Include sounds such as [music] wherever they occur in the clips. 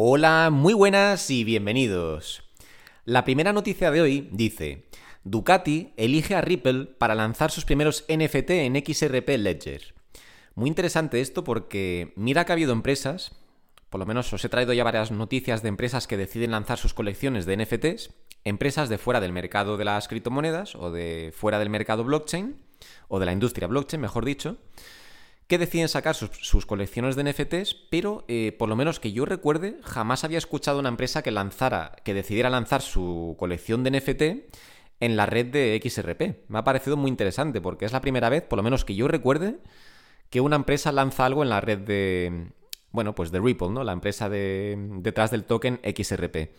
Hola, muy buenas y bienvenidos. La primera noticia de hoy dice, Ducati elige a Ripple para lanzar sus primeros NFT en XRP Ledger. Muy interesante esto porque mira que ha habido empresas, por lo menos os he traído ya varias noticias de empresas que deciden lanzar sus colecciones de NFTs, empresas de fuera del mercado de las criptomonedas o de fuera del mercado blockchain, o de la industria blockchain, mejor dicho, que deciden sacar sus, colecciones de NFTs, pero eh, por lo menos que yo recuerde, jamás había escuchado una empresa que lanzara, que decidiera lanzar su colección de NFT en la red de XRP. Me ha parecido muy interesante porque es la primera vez, por lo menos que yo recuerde, que una empresa lanza algo en la red de, bueno, pues de Ripple, ¿no? La empresa de, detrás del token XRP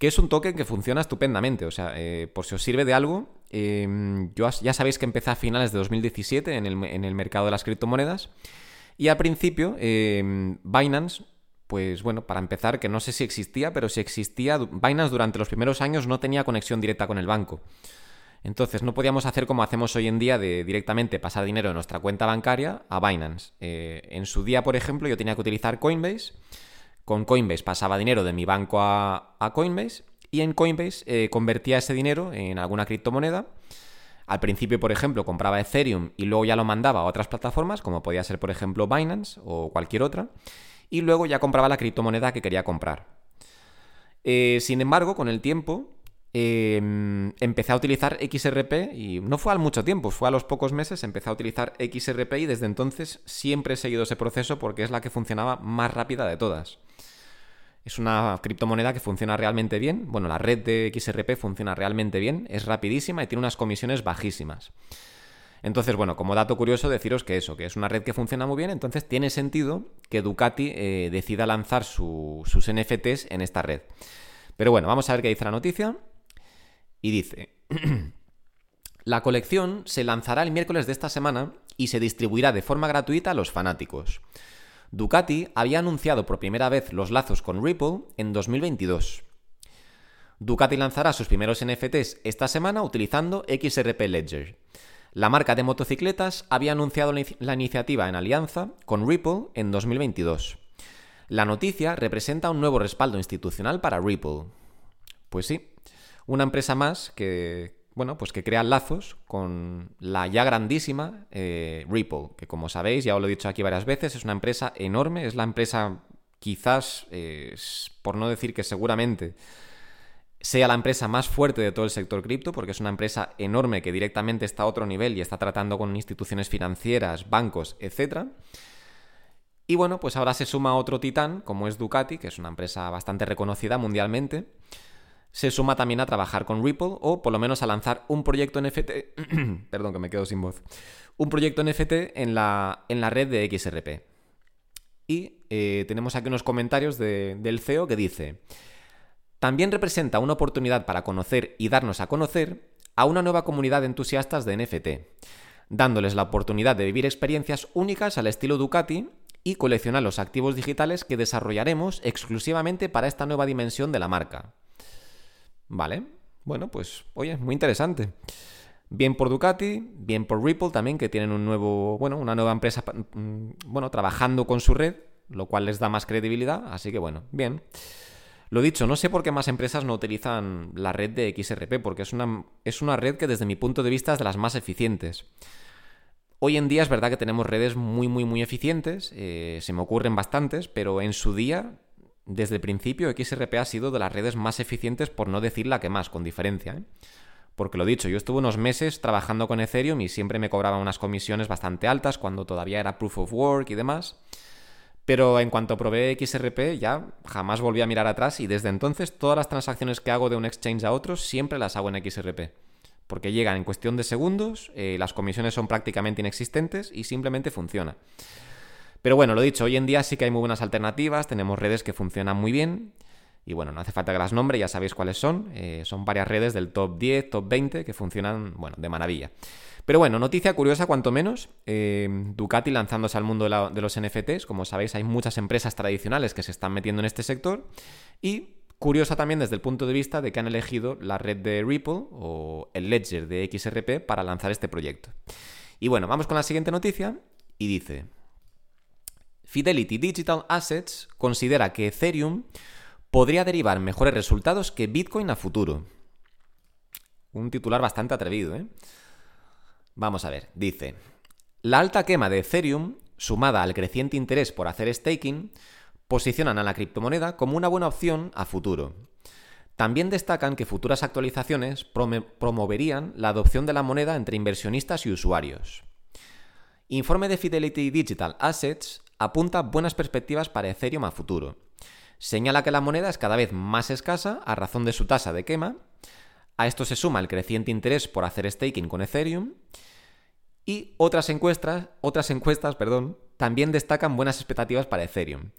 que es un token que funciona estupendamente. O sea, eh, por si os sirve de algo, em, yo ya sabéis que empecé a finales de 2017 en el, mercado de las criptomonedas. Y al principio, em, Binance, pues bueno, para empezar, que no sé si existía, pero si existía, Binance durante los primeros años no tenía conexión directa con el banco. Entonces no podíamos hacer como hacemos hoy en día de directamente pasar dinero de nuestra cuenta bancaria a Binance. Eh, en su día, por ejemplo, yo tenía que utilizar Coinbase con Coinbase pasaba dinero de mi banco a, Coinbase y en Coinbase eh, convertía ese dinero en alguna criptomoneda. Al principio, por ejemplo, compraba Ethereum y luego ya lo mandaba a otras plataformas, como podía ser, por ejemplo, Binance o cualquier otra, y luego ya compraba la criptomoneda que quería comprar. Eh, sin embargo, con el tiempo, em, empecé a utilizar XRP y no fue al mucho tiempo, fue a los pocos meses, empecé a utilizar XRP y desde entonces siempre he seguido ese proceso porque es la que funcionaba más rápida de todas. Es una criptomoneda que funciona realmente bien. Bueno, la red de XRP funciona realmente bien, es rapidísima y tiene unas comisiones bajísimas. Entonces, bueno, como dato curioso, deciros que eso, que es una red que funciona muy bien, entonces tiene sentido que Ducati eh, decida lanzar sus NFTs en esta red. Pero bueno, vamos a ver qué dice la noticia. Y dice, [clears throat] la colección se lanzará el miércoles de esta semana y se distribuirá de forma gratuita a los fanáticos. Ducati había anunciado por primera vez los lazos con Ripple en 2022. Ducati lanzará sus primeros NFTs esta semana utilizando XRP Ledger. La marca de motocicletas había anunciado la iniciativa en alianza con Ripple en 2022. La noticia representa un nuevo respaldo institucional para Ripple. Pues sí, una empresa más que, bueno, pues que crean lazos con la ya grandísima eh, Ripple, que como sabéis, ya os lo he dicho aquí varias veces, es una empresa enorme, es la empresa quizás, por no decir que seguramente, sea la empresa más fuerte de todo el sector cripto, porque es una empresa enorme que directamente está a otro nivel y está tratando con instituciones financieras, bancos, etc. Y bueno, pues ahora se suma otro titán, como es Ducati, que es una empresa bastante reconocida mundialmente, se suma también a trabajar con Ripple o por lo menos a lanzar un proyecto NFT, [clears throat] perdón que me quedo sin voz, un proyecto NFT en la, en la red de XRP. Y eh, tenemos aquí unos comentarios del CEO que dice, también representa una oportunidad para conocer y darnos a conocer a una nueva comunidad de entusiastas de NFT, dándoles la oportunidad de vivir experiencias únicas al estilo Ducati y coleccionar los activos digitales que desarrollaremos exclusivamente para esta nueva dimensión de la marca. Vale, bueno, pues oye, muy interesante. Bien por Ducati, bien por Ripple también, que tienen un nuevo, bueno, una nueva empresa, mm, bueno, trabajando con su red, lo cual les da más credibilidad, así que bueno, bien. Lo dicho, no sé por qué más empresas no utilizan la red de XRP, porque es una, es una red que desde mi punto de vista es de las más eficientes. Hoy en día es verdad que tenemos redes muy, muy, muy eficientes, eh, se me ocurren bastantes, pero en su día desde el principio XRP ha sido de las redes más eficientes, por no decir la que más, con diferencia. ¿eh? Porque lo dicho, yo estuve unos meses trabajando con Ethereum y siempre me cobraban unas comisiones bastante altas cuando todavía era proof of work y demás. Pero en cuanto probé XRP ya jamás volví a mirar atrás y desde entonces todas las transacciones que hago de un exchange a otro siempre las hago en XRP. Porque llegan en cuestión de segundos, eh, las comisiones son prácticamente inexistentes y simplemente funciona. Pero bueno, lo dicho, hoy en día sí que hay muy buenas alternativas, tenemos redes que funcionan muy bien. Y bueno, no hace falta que las nombre, ya sabéis cuáles son. Eh, son varias redes del top 10, top 20 que funcionan, bueno, de maravilla. Pero bueno, noticia curiosa cuanto menos. Eh, Ducati lanzándose al mundo de, de, los NFTs. Como sabéis, hay muchas empresas tradicionales que se están metiendo en este sector. Y curiosa también desde el punto de vista de que han elegido la red de Ripple o el Ledger de XRP para lanzar este proyecto. Y bueno, vamos con la siguiente noticia. Y dice... Fidelity Digital Assets considera que Ethereum podría derivar mejores resultados que Bitcoin a futuro. Un titular bastante atrevido, ¿eh? Vamos a ver, dice, la alta quema de Ethereum, sumada al creciente interés por hacer staking, posicionan a la criptomoneda como una buena opción a futuro. También destacan que futuras actualizaciones promoverían la adopción de la moneda entre inversionistas y usuarios. Informe de Fidelity Digital Assets apunta buenas perspectivas para Ethereum a futuro. Señala que la moneda es cada vez más escasa a razón de su tasa de quema. A esto se suma el creciente interés por hacer staking con Ethereum. Y otras encuestas, otras encuestas perdón, también destacan buenas expectativas para Ethereum.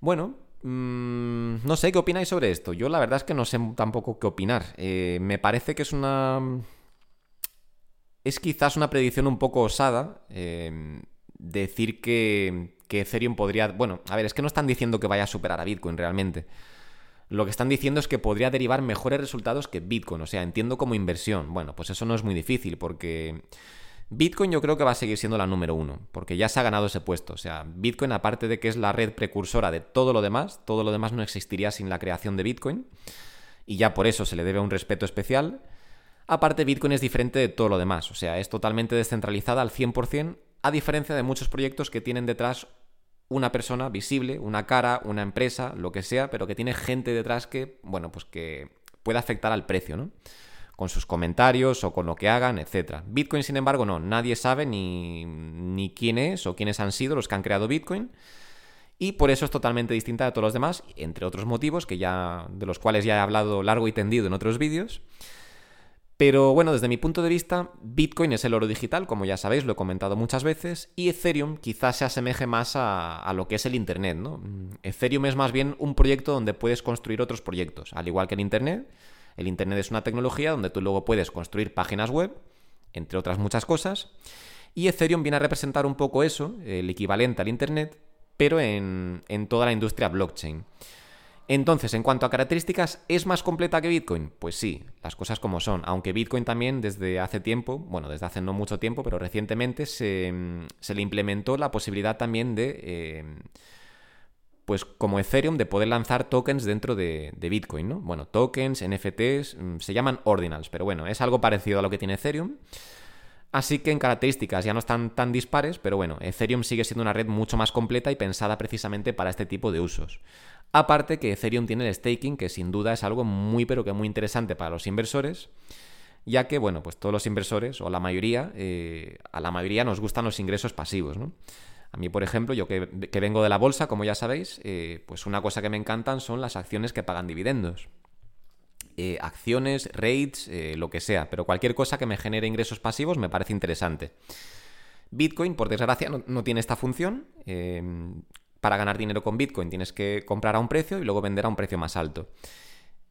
Bueno, mm, no sé qué opináis sobre esto. Yo la verdad es que no sé tampoco qué opinar. Eh, me parece que es una... Es quizás una predicción un poco osada eh, decir que, que Ethereum podría... Bueno, a ver, es que no están diciendo que vaya a superar a Bitcoin realmente. Lo que están diciendo es que podría derivar mejores resultados que Bitcoin. O sea, entiendo como inversión. Bueno, pues eso no es muy difícil porque Bitcoin yo creo que va a seguir siendo la número uno, porque ya se ha ganado ese puesto. O sea, Bitcoin, aparte de que es la red precursora de todo lo demás, todo lo demás no existiría sin la creación de Bitcoin, y ya por eso se le debe un respeto especial. Aparte, Bitcoin es diferente de todo lo demás, o sea, es totalmente descentralizada al 100%, a diferencia de muchos proyectos que tienen detrás una persona visible, una cara, una empresa, lo que sea, pero que tiene gente detrás que, bueno, pues que puede afectar al precio, ¿no? Con sus comentarios o con lo que hagan, etc. Bitcoin, sin embargo, no. Nadie sabe ni, ni quién es o quiénes han sido los que han creado Bitcoin. Y por eso es totalmente distinta de todos los demás, entre otros motivos que ya, de los cuales ya he hablado largo y tendido en otros vídeos. Pero bueno, desde mi punto de vista, Bitcoin es el oro digital, como ya sabéis, lo he comentado muchas veces, y Ethereum quizás se asemeje más a, lo que es el Internet, ¿no? Ethereum es más bien un proyecto donde puedes construir otros proyectos, al igual que el Internet. El Internet es una tecnología donde tú luego puedes construir páginas web, entre otras muchas cosas, y Ethereum viene a representar un poco eso, el equivalente al Internet, pero en, en toda la industria blockchain. Entonces, en cuanto a características, ¿es más completa que Bitcoin? Pues sí, las cosas como son. Aunque Bitcoin también desde hace tiempo, bueno, desde hace no mucho tiempo, pero recientemente se, le implementó la posibilidad también de, eh, pues como Ethereum, de poder lanzar tokens dentro de, de, Bitcoin, ¿no? Bueno, tokens, NFTs, mm, se llaman ordinals, pero bueno, es algo parecido a lo que tiene Ethereum. Así que en características ya no están tan dispares, pero bueno, Ethereum sigue siendo una red mucho más completa y pensada precisamente para este tipo de usos. Aparte que Ethereum tiene el staking, que sin duda es algo muy pero que muy interesante para los inversores, ya que, bueno, pues todos los inversores, o la mayoría, eh, a la mayoría nos gustan los ingresos pasivos, ¿no? A mí, por ejemplo, yo que, vengo de la bolsa, como ya sabéis, eh, pues una cosa que me encantan son las acciones que pagan dividendos. Eh, acciones, rates, lo que sea, pero cualquier cosa que me genere ingresos pasivos me parece interesante. Bitcoin, por desgracia, no, no tiene esta función para ganar dinero con Bitcoin tienes que comprar a un precio y luego vender a un precio más alto.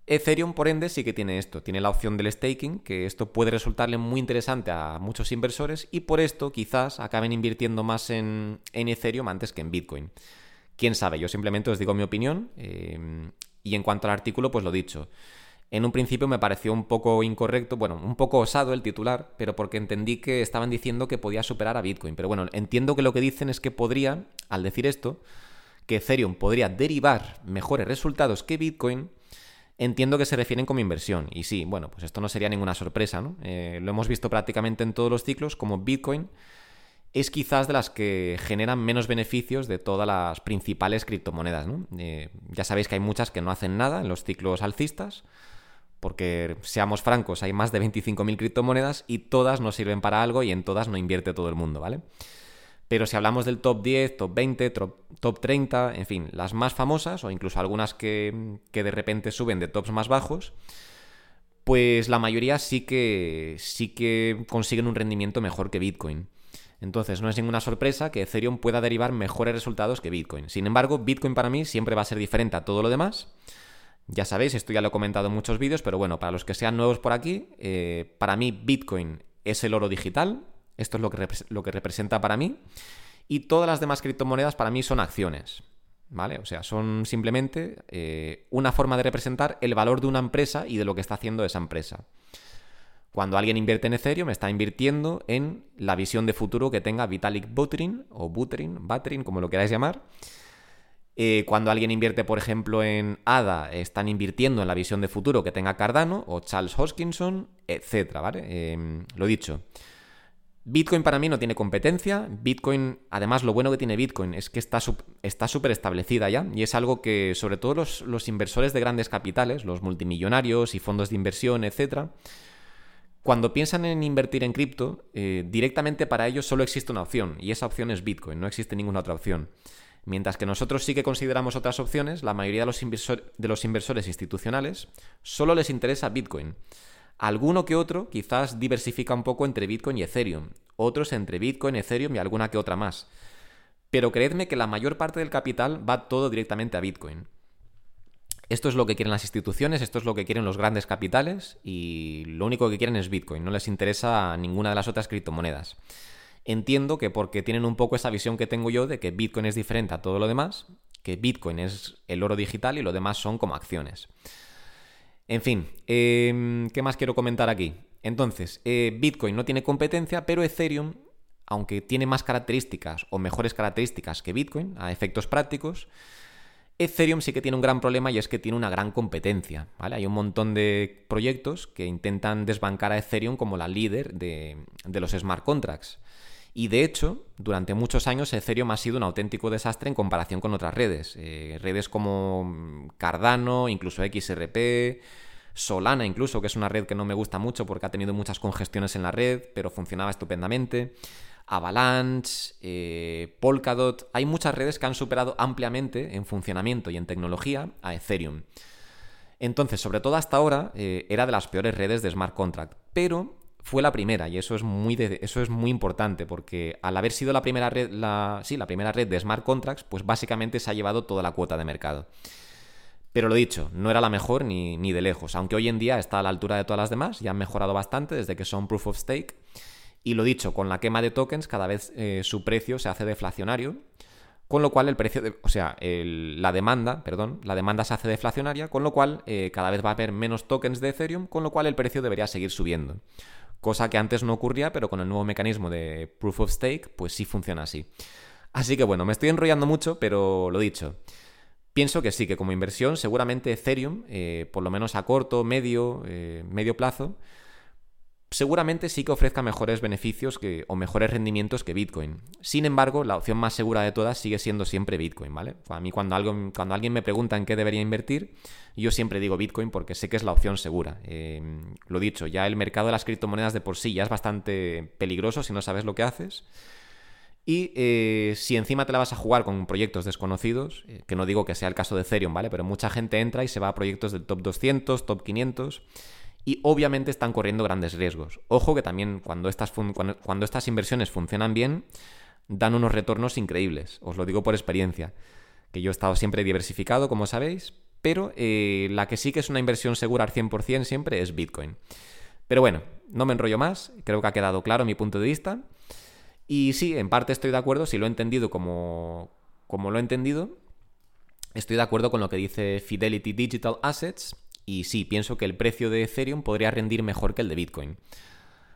Ethereum, por ende, sí que tiene esto, tiene la opción del staking, que esto puede resultarle muy interesante a muchos inversores y por esto quizás acaben invirtiendo más en, Ethereum antes que en Bitcoin. Quién sabe, yo simplemente os digo mi opinión eh, y en cuanto al artículo, pues lo dicho. En un principio me pareció un poco incorrecto, bueno, un poco osado el titular, pero porque entendí que estaban diciendo que podía superar a Bitcoin. Pero bueno, entiendo que lo que dicen es que podría, al decir esto, que Ethereum podría derivar mejores resultados que Bitcoin, entiendo que se refieren como inversión. Y sí, bueno, pues esto no sería ninguna sorpresa, ¿no? Eh, lo hemos visto prácticamente en todos los ciclos, como Bitcoin es quizás de las que generan menos beneficios de todas las principales criptomonedas. Eh, ya sabéis que hay muchas que no hacen nada en los ciclos alcistas, porque seamos francos, hay más de 25.000 criptomonedas y todas no sirven para algo y en todas no invierte todo el mundo, ¿vale? Pero si hablamos del top 10, top 20, top 30, en fin, las más famosas o incluso algunas que, de repente suben de tops más bajos, pues la mayoría sí que, sí que consiguen un rendimiento mejor que Bitcoin. Entonces no es ninguna sorpresa que Ethereum pueda derivar mejores resultados que Bitcoin. Sin embargo, Bitcoin para mí siempre va a ser diferente a todo lo demás. Ya sabéis, esto ya lo he comentado en muchos vídeos, pero bueno, para los que sean nuevos por aquí, eh, para mí Bitcoin es el oro digital, esto es lo que, lo que representa para mí. Y todas las demás criptomonedas para mí son acciones. ¿Vale? O sea, son simplemente eh, una forma de representar el valor de una empresa y de lo que está haciendo esa empresa. Cuando alguien invierte en Ethereum, está invirtiendo en la visión de futuro que tenga Vitalik Buterin, o Buterin, Buterin, como lo queráis llamar. Eh, cuando alguien invierte, por ejemplo, en ADA, están invirtiendo en la visión de futuro que tenga Cardano o Charles Hoskinson, etcétera, ¿vale? Em, lo dicho. Bitcoin para mí no tiene competencia. Bitcoin, además, lo bueno que tiene Bitcoin es que está súper establecida ya y es algo que, sobre todo los, inversores de grandes capitales, los multimillonarios y fondos de inversión, etcétera, cuando piensan en invertir en cripto, eh, directamente para ellos solo existe una opción, y esa opción es Bitcoin, no existe ninguna otra opción. Mientras que nosotros sí que consideramos otras opciones, la mayoría de los, inversores institucionales solo les interesa Bitcoin. Alguno que otro quizás diversifica un poco entre Bitcoin y Ethereum, otros entre Bitcoin, Ethereum y alguna que otra más. Pero creedme que la mayor parte del capital va todo directamente a Bitcoin. Esto es lo que quieren las instituciones, esto es lo que quieren los grandes capitales y lo único que quieren es Bitcoin, no les interesa ninguna de las otras criptomonedas. Entiendo que porque tienen un poco esa visión que tengo yo de que Bitcoin es diferente a todo lo demás, que Bitcoin es el oro digital y lo demás son como acciones. En fin, em, ¿qué más quiero comentar aquí? Entonces, eh, Bitcoin no tiene competencia, pero Ethereum, aunque tiene más características o mejores características que Bitcoin, a efectos prácticos, Ethereum sí que tiene un gran problema y es que tiene una gran competencia. ¿vale? Hay un montón de proyectos que intentan desbancar a Ethereum como la líder de, los smart contracts. Y de hecho, durante muchos años Ethereum ha sido un auténtico desastre en comparación con otras redes. Eh, redes como Cardano, incluso XRP, Solana incluso, que es una red que no me gusta mucho porque ha tenido muchas congestiones en la red, pero funcionaba estupendamente. Avalanche, eh, Polkadot, hay muchas redes que han superado ampliamente en funcionamiento y en tecnología a Ethereum. Entonces, sobre todo hasta ahora, eh, era de las peores redes de smart contract, pero fue la primera y eso es muy, eso es muy importante porque al haber sido la primera red, sí, la primera red de smart contracts, pues básicamente se ha llevado toda la cuota de mercado. Pero lo dicho, no era la mejor ni, ni de lejos, aunque hoy en día está a la altura de todas las demás y han mejorado bastante desde que son proof of stake. Y lo dicho, con la quema de tokens cada vez eh, su precio se hace deflacionario, con lo cual el precio, de, o sea, la demanda, perdón, la demanda se hace deflacionaria, con lo cual eh, cada vez va a haber menos tokens de Ethereum, con lo cual el precio debería seguir subiendo. Cosa que antes no ocurría, pero con el nuevo mecanismo de Proof of Stake, pues sí funciona así. Así que bueno, me estoy enrollando mucho, pero lo dicho. Pienso que sí, que como inversión, seguramente Ethereum, eh, por lo menos a corto, medio, medio plazo, seguramente sí que ofrezca mejores beneficios que, o mejores rendimientos que Bitcoin. Sin embargo, la opción más segura de todas sigue siendo siempre Bitcoin, ¿vale? A mí cuando, algo, cuando alguien me pregunta en qué debería invertir, yo siempre digo Bitcoin porque sé que es la opción segura. Em, lo dicho, ya el mercado de las criptomonedas de por sí ya es bastante peligroso si no sabes lo que haces. Y eh, si encima te la vas a jugar con proyectos desconocidos, eh, que no digo que sea el caso de Ethereum, ¿vale? Pero mucha gente entra y se va a proyectos del top 200, top 500 y obviamente están corriendo grandes riesgos. Ojo que también cuando estas, cuando, estas inversiones funcionan bien, dan unos retornos increíbles. Os lo digo por experiencia, que yo he estado siempre diversificado, como sabéis, pero eh, la que sí que es una inversión segura al 100% siempre es Bitcoin. Pero bueno, no me enrollo más, creo que ha quedado claro mi punto de vista. Y sí, en parte estoy de acuerdo, si lo he entendido como, como lo he entendido, estoy de acuerdo con lo que dice Fidelity Digital Assets, y sí, pienso que el precio de Ethereum podría rendir mejor que el de Bitcoin.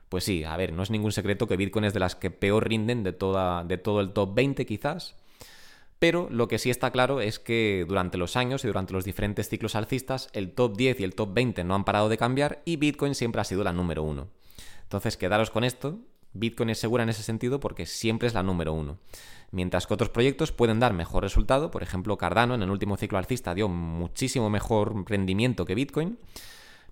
Pues sí, a ver, no es ningún secreto que Bitcoin es de las que peor rinden de, toda, de todo el top 20 quizás. Pero lo que sí está claro es que durante los años y durante los diferentes ciclos alcistas, el top 10 y el top 20 no han parado de cambiar y Bitcoin siempre ha sido la número uno. Entonces, quedaros con esto. Bitcoin es segura en ese sentido porque siempre es la número uno mientras que otros proyectos pueden dar mejor resultado. Por ejemplo, Cardano en el último ciclo alcista dio muchísimo mejor rendimiento que Bitcoin,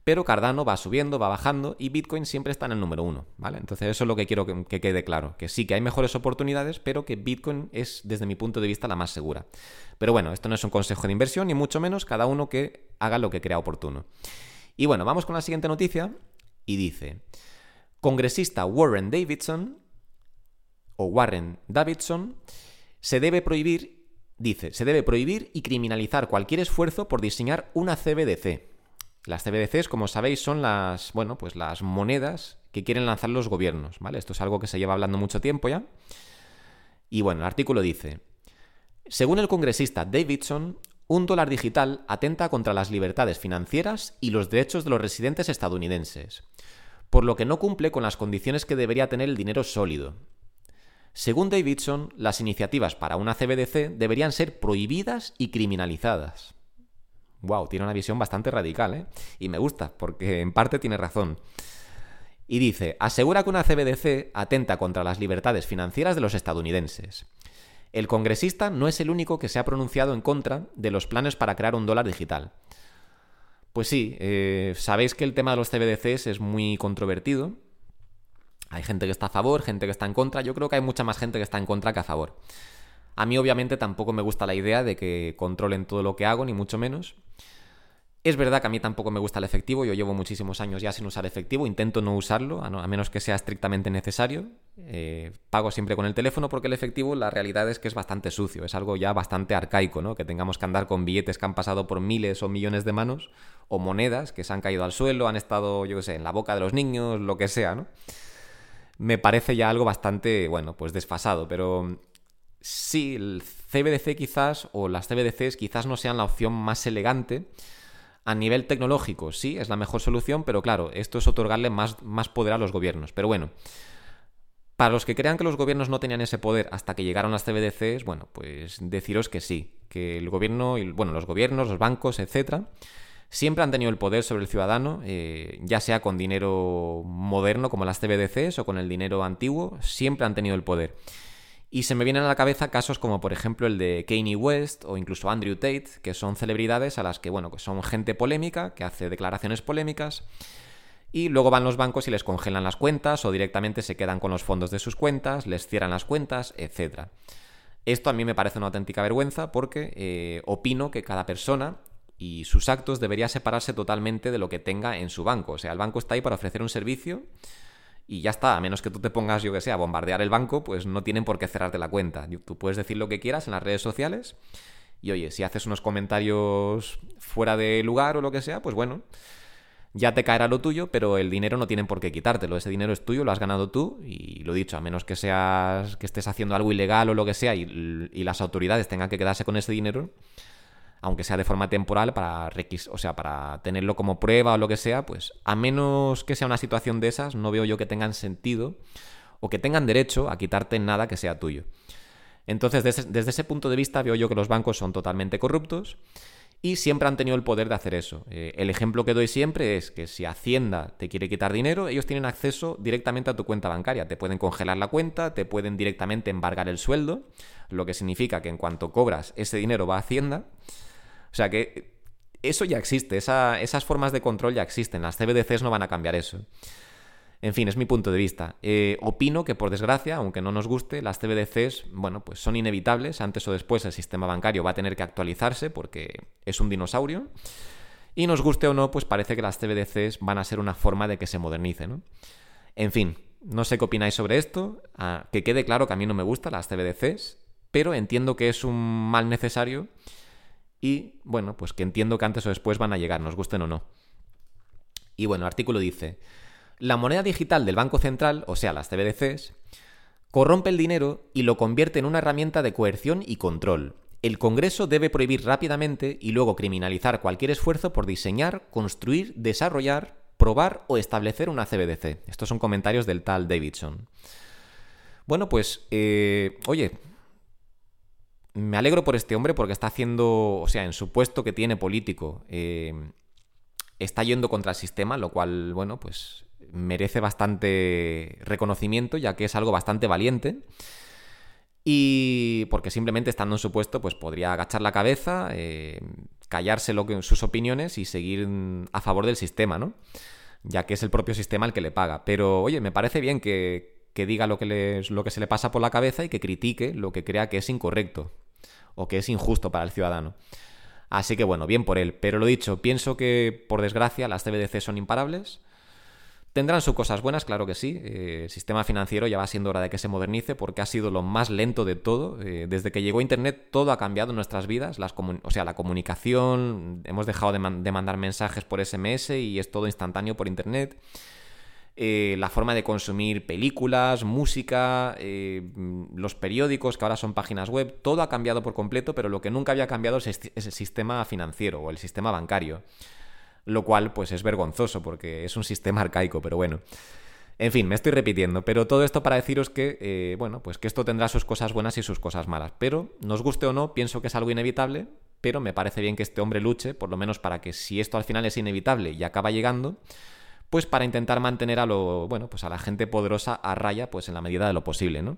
pero Cardano va subiendo, va bajando y Bitcoin siempre está en el número uno, ¿vale? Entonces eso es lo que quiero que, quede claro, que sí que hay mejores oportunidades, pero que Bitcoin es desde mi punto de vista la más segura. Pero bueno, esto no es un consejo de inversión, ni mucho menos, cada uno que haga lo que crea oportuno. Y bueno, vamos con la siguiente noticia y dice, congresista Warren Davidson o Warren Davidson, se debe prohibir, dice, se debe prohibir y criminalizar cualquier esfuerzo por diseñar una CBDC. Las CBDCs, como sabéis, son las, bueno, pues las monedas que quieren lanzar los gobiernos, ¿vale? Esto es algo que se lleva hablando mucho tiempo ya. Y bueno, el artículo dice, según el congresista Davidson, un dólar digital atenta contra las libertades financieras y los derechos de los residentes estadounidenses por lo que no cumple con las condiciones que debería tener el dinero sólido. Según Davidson, las iniciativas para una CBDC deberían ser prohibidas y criminalizadas. Wow, tiene una visión bastante radical, ¿eh? Y me gusta, porque en parte tiene razón. Y dice, asegura que una CBDC atenta contra las libertades financieras de los estadounidenses. El congresista no es el único que se ha pronunciado en contra de los planes para crear un dólar digital. Pues sí, eh, sabéis que el tema de los CBDCs es muy controvertido. Hay gente que está a favor, gente que está en contra. Yo creo que hay mucha más gente que está en contra que a favor. A mí obviamente tampoco me gusta la idea de que controlen todo lo que hago, ni mucho menos. Es verdad que a mí tampoco me gusta el efectivo, yo llevo muchísimos años ya sin usar efectivo, intento no usarlo, a, menos que sea estrictamente necesario. Eh, pago siempre con el teléfono porque el efectivo la realidad es que es bastante sucio, es algo ya bastante arcaico, ¿no? Que tengamos que andar con billetes que han pasado por miles o millones de manos, o monedas que se han caído al suelo, han estado, yo qué sé, en la boca de los niños, lo que sea, ¿no? Me parece ya algo bastante, bueno, pues desfasado, pero sí, el CBDC quizás, o las CBDCs quizás no sean la opción más elegante, a nivel tecnológico, sí, es la mejor solución, pero claro, esto es otorgarle más, más poder a los gobiernos. Pero bueno, para los que crean que los gobiernos no tenían ese poder hasta que llegaron las CBDCs, bueno, pues deciros que sí, que el gobierno, bueno, los gobiernos, los bancos, etcétera, siempre han tenido el poder sobre el ciudadano, eh, ya sea con dinero moderno como las CBDCs o con el dinero antiguo, siempre han tenido el poder. Y se me vienen a la cabeza casos como por ejemplo el de Kanye West o incluso Andrew Tate, que son celebridades a las que, bueno, que son gente polémica, que hace declaraciones polémicas, y luego van los bancos y les congelan las cuentas o directamente se quedan con los fondos de sus cuentas, les cierran las cuentas, etc. Esto a mí me parece una auténtica vergüenza porque eh, opino que cada persona y sus actos debería separarse totalmente de lo que tenga en su banco. O sea, el banco está ahí para ofrecer un servicio y ya está, a menos que tú te pongas, yo que sé, a bombardear el banco, pues no tienen por qué cerrarte la cuenta. Tú puedes decir lo que quieras en las redes sociales y oye, si haces unos comentarios fuera de lugar o lo que sea, pues bueno, ya te caerá lo tuyo, pero el dinero no tienen por qué quitártelo. Ese dinero es tuyo, lo has ganado tú y lo dicho, a menos que seas que estés haciendo algo ilegal o lo que sea y, y las autoridades tengan que quedarse con ese dinero, aunque sea de forma temporal, para, o sea, para tenerlo como prueba o lo que sea, pues a menos que sea una situación de esas, no veo yo que tengan sentido o que tengan derecho a quitarte nada que sea tuyo. Entonces, desde, ese punto de vista, veo yo que los bancos son totalmente corruptos y siempre han tenido el poder de hacer eso. Eh, el ejemplo que doy siempre es que si Hacienda te quiere quitar dinero, ellos tienen acceso directamente a tu cuenta bancaria. Te pueden congelar la cuenta, te pueden directamente embargar el sueldo, lo que significa que en cuanto cobras ese dinero va a Hacienda. O sea que eso ya existe, esas formas de control ya existen, las CBDCs no van a cambiar eso. En fin, es mi punto de vista. Eh, opino que, por desgracia, aunque no nos guste, las CBDCs, bueno, pues son inevitables. Antes o después el sistema bancario va a tener que actualizarse porque es un dinosaurio. Y nos guste o no, pues parece que las CBDCs van a ser una forma de que se modernice, ¿no? En fin, no sé qué opináis sobre esto. Ah, que quede claro que a mí no me gustan las CBDCs, pero entiendo que es un mal necesario y bueno, pues que entiendo que antes o después van a llegar, nos gusten o no. Y bueno, el artículo dice, la moneda digital del Banco Central, o sea, las CBDCs, corrompe el dinero y lo convierte en una herramienta de coerción y control. El Congreso debe prohibir rápidamente y luego criminalizar cualquier esfuerzo por diseñar, construir, desarrollar, probar o establecer una CBDC. Estos son comentarios del tal Davidson. Bueno, pues, eh, oye, me alegro por este hombre porque está haciendo, o sea, en su puesto que tiene político, eh, está yendo contra el sistema, lo cual, bueno, pues merece bastante reconocimiento, ya que es algo bastante valiente. Y porque simplemente estando en su puesto, pues podría agachar la cabeza, eh, callarse lo que, sus opiniones y seguir a favor del sistema, ¿no? Ya que es el propio sistema el que le paga. Pero, oye, me parece bien que, que diga lo que, lo que se le pasa por la cabeza y que critique lo que crea que es incorrecto o que es injusto para el ciudadano. Así que bueno, bien por él. Pero lo dicho, pienso que por desgracia las CBDC son imparables. Tendrán sus cosas buenas, claro que sí. Eh, el sistema financiero ya va siendo hora de que se modernice porque ha sido lo más lento de todo. Eh, desde que llegó Internet todo ha cambiado en nuestras vidas. O sea, la comunicación, hemos dejado de mandar mensajes por SMS y es todo instantáneo por Internet. Eh, la forma de consumir películas, música, eh, los periódicos que ahora son páginas web, todo ha cambiado por completo, pero lo que nunca había cambiado es el sistema financiero o el sistema bancario. lo cual pues es vergonzoso porque es un sistema arcaico, pero bueno. En fin, me estoy repitiendo, pero todo esto para deciros que, eh, bueno, pues que esto tendrá sus cosas buenas y sus cosas malas. Pero, nos guste o no, pienso que es algo inevitable, pero me parece bien que este hombre luche, por lo menos para que si esto al final es inevitable y acaba llegando, pues para intentar mantener a lo, bueno, pues a la gente poderosa a raya, pues en la medida de lo posible, ¿no?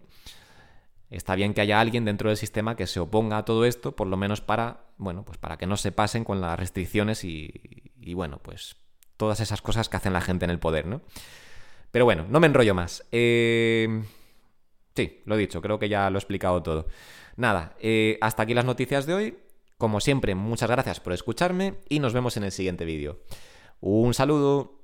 Está bien que haya alguien dentro del sistema que se oponga a todo esto, por lo menos para, bueno, pues para que no se pasen con las restricciones y, y bueno, pues todas esas cosas que hacen la gente en el poder, ¿no? Pero bueno, no me enrollo más. Eh... Sí, lo he dicho, creo que ya lo he explicado todo. Nada, eh, hasta aquí las noticias de hoy. Como siempre, muchas gracias por escucharme y nos vemos en el siguiente vídeo. Un saludo.